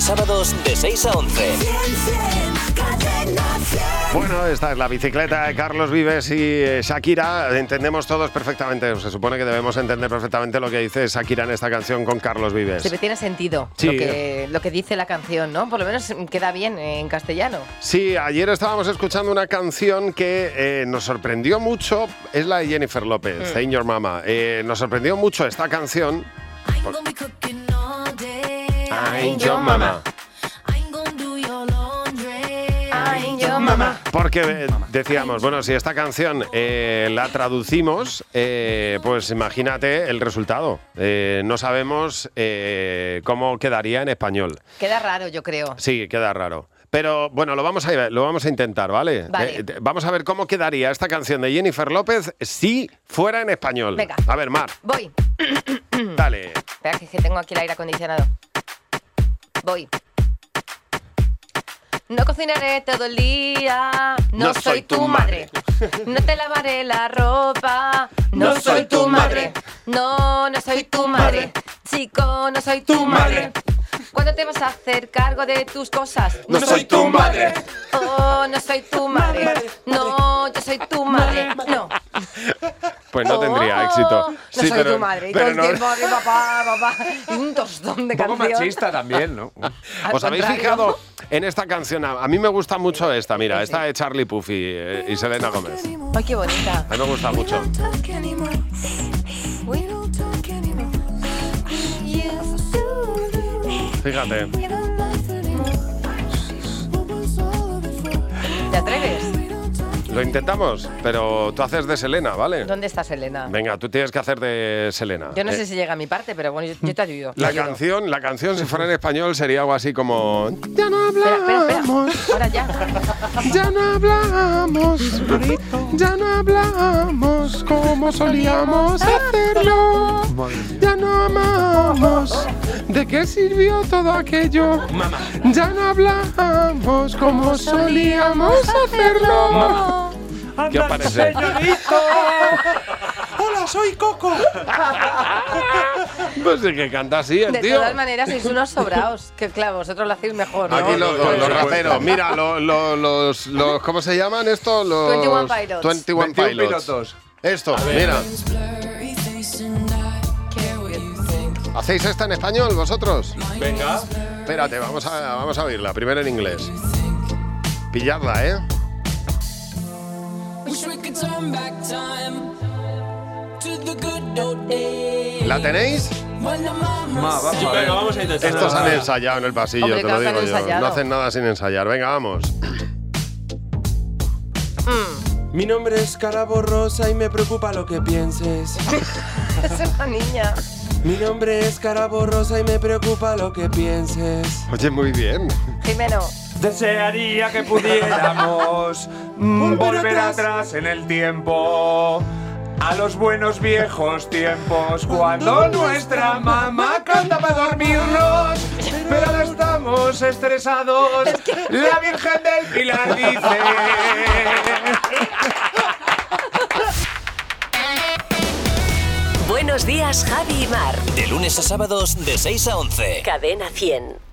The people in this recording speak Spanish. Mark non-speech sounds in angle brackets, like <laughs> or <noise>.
a sábados de 6 a 11. Bueno, esta es la bicicleta de Carlos Vives y eh, Shakira. Entendemos todos perfectamente, se supone que debemos entender perfectamente lo que dice Shakira en esta canción con Carlos Vives. Sí, tiene sentido Sí. lo, que, lo que dice la canción, ¿no? Por lo menos queda bien en castellano. Sí, ayer estábamos escuchando una canción que eh, nos sorprendió mucho, es la de Jennifer López, Ain't Your Mama. Eh, nos sorprendió mucho esta canción. Ain't Your Mama. Porque eh, decíamos, bueno, si esta canción eh, la traducimos, eh, pues imagínate el resultado. Eh, no sabemos eh, cómo quedaría en español. Queda raro, yo creo. Sí, queda raro. Pero bueno, lo vamos a, lo vamos a intentar, ¿vale? Vale. Vamos a ver cómo quedaría esta canción de Jennifer López si fuera en español. Venga. A ver, Mar, Voy. dale. Espera, que, que tengo aquí el aire acondicionado. Voy. No cocinaré todo el día. No, soy tu madre. <laughs> No te lavaré la ropa. No, soy tu madre. No, no soy tu madre. Chico, no soy tu madre. ¿Cuándo te vas a hacer cargo de tus cosas? No soy tu madre. Oh, no soy tu madre. No, yo soy tu madre. No. Pues no tendría Oh, éxito. No Sí, soy pero- tu madre. Y todo el no- tiempo papá, papá. Y un tostón de Un poco canción. machista también, ¿no? <laughs> ¿Os habéis fijado en esta canción? A a mí me gusta mucho esta, mira, esta de Charlie Puffy eh, y Selena Gómez. Ay, qué bonita. A mí me gusta mucho. Fíjate. ¿Te atreves? Lo intentamos, pero tú haces de Selena, ¿vale? ¿Dónde está Selena? Venga, tú tienes que hacer de Selena. Yo no Eh, sé si llega a mi parte, pero bueno, yo, yo te ayudo. te La ayudo. canción, la canción, si fuera en español, sería algo así como. Ya no Espera, espera, espera. hablamos, Ahora ya. ya no hablamos, ya no hablamos como solíamos hacerlo. Ya no amamos. ¿De qué sirvió todo aquello? Ya no hablamos como solíamos hacerlo. ¿Qué os parece? ¡Hola, soy Coco! Pues es que canta así el De tío. todas maneras, sois unos sobraos. Que claro, vosotros lo hacéis mejor, ¿no? Aquí los, dos, los Por raperos. Mira, lo- lo- los, los. ¿Cómo se llaman estos? Los 21 Pilots. 21 21 Pilots. pilotos. Esto, mira. ¿Hacéis esta en español vosotros? Venga. Espérate, vamos a, vamos a oírla. Primero en inglés. Pilladla, ¿eh? ¿La tenéis? Ma, vamos a ver. Venga, vamos a intentar. Estos han ensayado en el pasillo, Hombre, te lo digo yo. ensayado. No hacen nada sin ensayar. Venga, vamos. Mi nombre es cara borrosa y me preocupa lo que pienses. <laughs> Es una niña. Mi nombre es cara borrosa y me preocupa lo que pienses. Oye, muy bien. Jimeno. Desearía que pudiéramos <laughs> volver atrás en el tiempo. A los buenos viejos tiempos, cuando nuestra mamá canta para dormirnos, pero ahora estamos estresados. La Virgen del Pilar dice. Buenos días, Javi y Mar. De lunes a sábados de 6 a 11. Cadena 100.